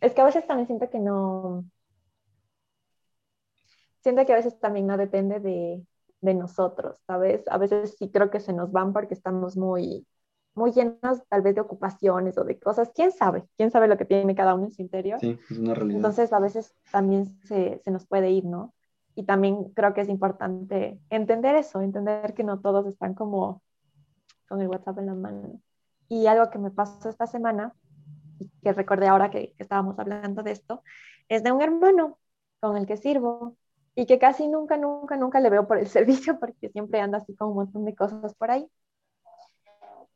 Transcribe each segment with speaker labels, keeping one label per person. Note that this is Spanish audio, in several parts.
Speaker 1: es que a veces también siento que no, siento que a veces también no depende de, de nosotros, ¿sabes? A veces sí creo que se nos van porque estamos muy, muy llenos tal vez de ocupaciones o de cosas, quién sabe, quién sabe lo que tiene cada uno en su interior.
Speaker 2: Sí, es una realidad.
Speaker 1: Entonces a veces también se, se, nos puede ir, ¿no? Y también creo que es importante entender eso, entender que no todos están como con el WhatsApp en la mano. Y algo que me pasó esta semana, que recordé ahora que, que estábamos hablando de esto, es de un hermano con el que sirvo y que casi nunca, nunca, nunca le veo por el servicio porque siempre anda así con un montón de cosas por ahí.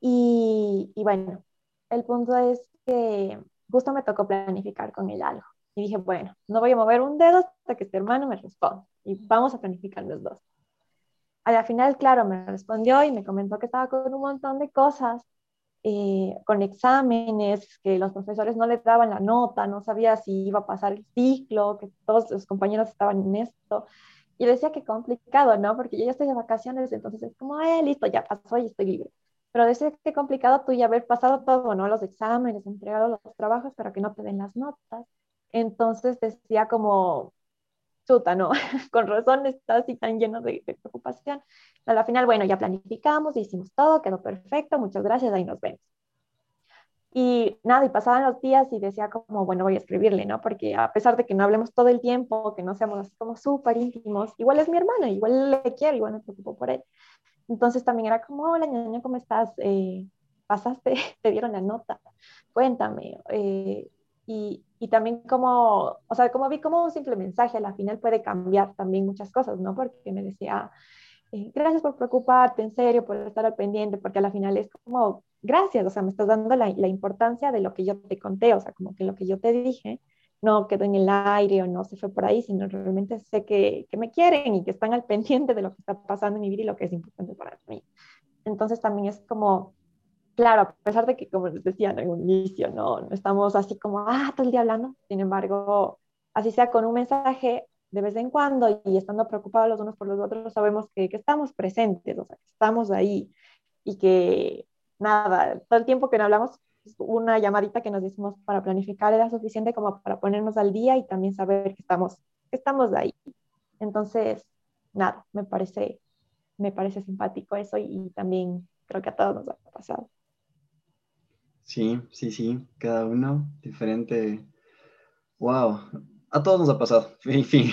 Speaker 1: Y, y, bueno, el punto es que justo me tocó planificar con él algo. Y dije, bueno, no voy a mover un dedo hasta que este hermano me responda. Y vamos a planificar los dos. Al final, claro, me respondió y me comentó que estaba con un montón de cosas, eh, con exámenes, que los profesores no le daban la nota, no sabía si iba a pasar el ciclo, que todos los compañeros estaban en esto. Y decía que complicado, ¿no? Porque yo ya estoy de vacaciones, entonces es como, eh, listo, ya pasó y estoy libre. Pero decía que complicado tú ya haber pasado todo, ¿no? Los exámenes, entregado los trabajos, pero que no te den las notas. Entonces decía como, chuta, ¿no? Con razón está así tan lleno de, de preocupación. A la final, bueno, ya planificamos, hicimos todo, quedó perfecto, muchas gracias, ahí nos vemos. Y nada, y pasaban los días y decía como, bueno, voy a escribirle, ¿no? Porque a pesar de que no hablemos todo el tiempo, que no seamos así como súper íntimos, igual es mi hermano, igual le quiero, igual me preocupo por él. Entonces también era como, hola, ñaña, ¿cómo estás? Eh, ¿Pasaste? ¿Te dieron la nota? Cuéntame. Eh, y, y, también como, o sea, como vi como un simple mensaje, a la final puede cambiar también muchas cosas, ¿no? Porque me decía, eh, gracias por preocuparte, en serio, por estar al pendiente, porque a la final es como, gracias, o sea, me estás dando la, la importancia de lo que yo te conté, o sea, como que lo que yo te dije no quedó en el aire o no se fue por ahí, sino realmente sé que, que, me quieren y que están al pendiente de lo que está pasando en mi vida y lo que es importante para mí. Entonces también es como, claro, a pesar de que, como les decía en un inicio, no, no estamos así como, ah, todo el día hablando, sin embargo, así sea con un mensaje de vez en cuando y estando preocupados los unos por los otros, sabemos que, que estamos presentes, o sea, que estamos ahí y que nada, todo el tiempo que no hablamos una llamadita que nos hicimos para planificar era suficiente como para ponernos al día y también saber que estamos, que estamos ahí. Entonces, nada, me parece, me parece simpático eso y, y también creo que a todos nos ha pasado.
Speaker 2: Sí, sí, sí, cada uno diferente. Wow, a todos nos ha pasado, en fin.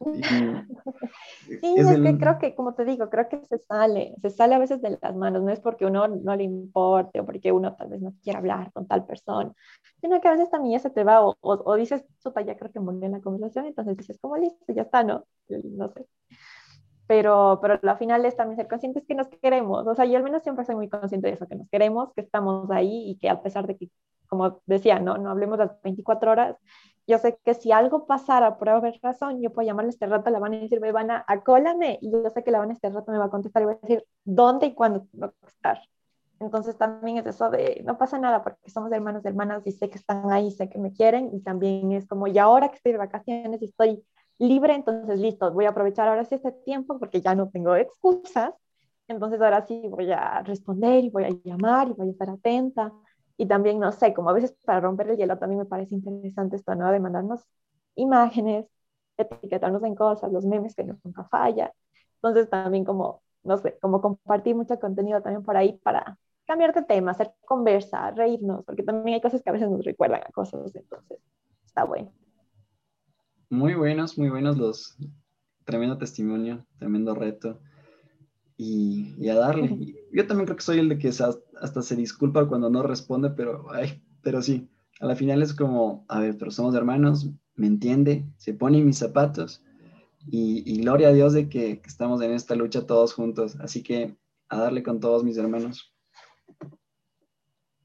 Speaker 1: Sí, es, el... que creo que, como te digo, creo que se sale, se sale a veces de las manos, no es porque uno no le importe o porque uno tal vez no quiera hablar con tal persona, sino que a veces también ya se te va o, o, o dices, chuta, ya creo que murió en la conversación, entonces dices, como listo, ya está, ¿no? No sé. Pero, pero al final es también ser conscientes que nos queremos, o sea, yo al menos siempre soy muy consciente de eso, que nos queremos, que estamos ahí y que a pesar de que, como decía, no, no hablemos las 24 horas, yo sé que si algo pasara por haber razón, yo puedo llamarle este rato, la van a decir, me van a acólame, y yo sé que la van a este rato me va a contestar y va a decir dónde y cuándo va a contestar. Entonces también es eso de, no pasa nada porque somos hermanos y hermanas y sé que están ahí, sé que me quieren y también es como, y ahora que estoy de vacaciones y estoy libre, entonces listo, voy a aprovechar ahora sí este tiempo porque ya no tengo excusas, entonces ahora sí voy a responder y voy a llamar y voy a estar atenta y también, no sé, como a veces para romper el hielo también me parece interesante esto, ¿no? De mandarnos imágenes, etiquetarnos en cosas, los memes que nunca falla. Entonces también como, no sé, como compartir mucho contenido también por ahí para cambiar de tema, hacer conversa, reírnos, porque también hay cosas que a veces nos recuerdan a cosas, entonces está bueno.
Speaker 2: Muy buenos, muy buenos los, tremendo testimonio, tremendo reto y, y, a darle. Yo también creo que soy el de que hasta se disculpa cuando no responde, pero, ay, pero sí, a la final es como, a ver, pero somos hermanos, me entiende, se pone en mis zapatos y, y gloria a Dios de que, que, estamos en esta lucha todos juntos. Así que a darle con todos mis hermanos.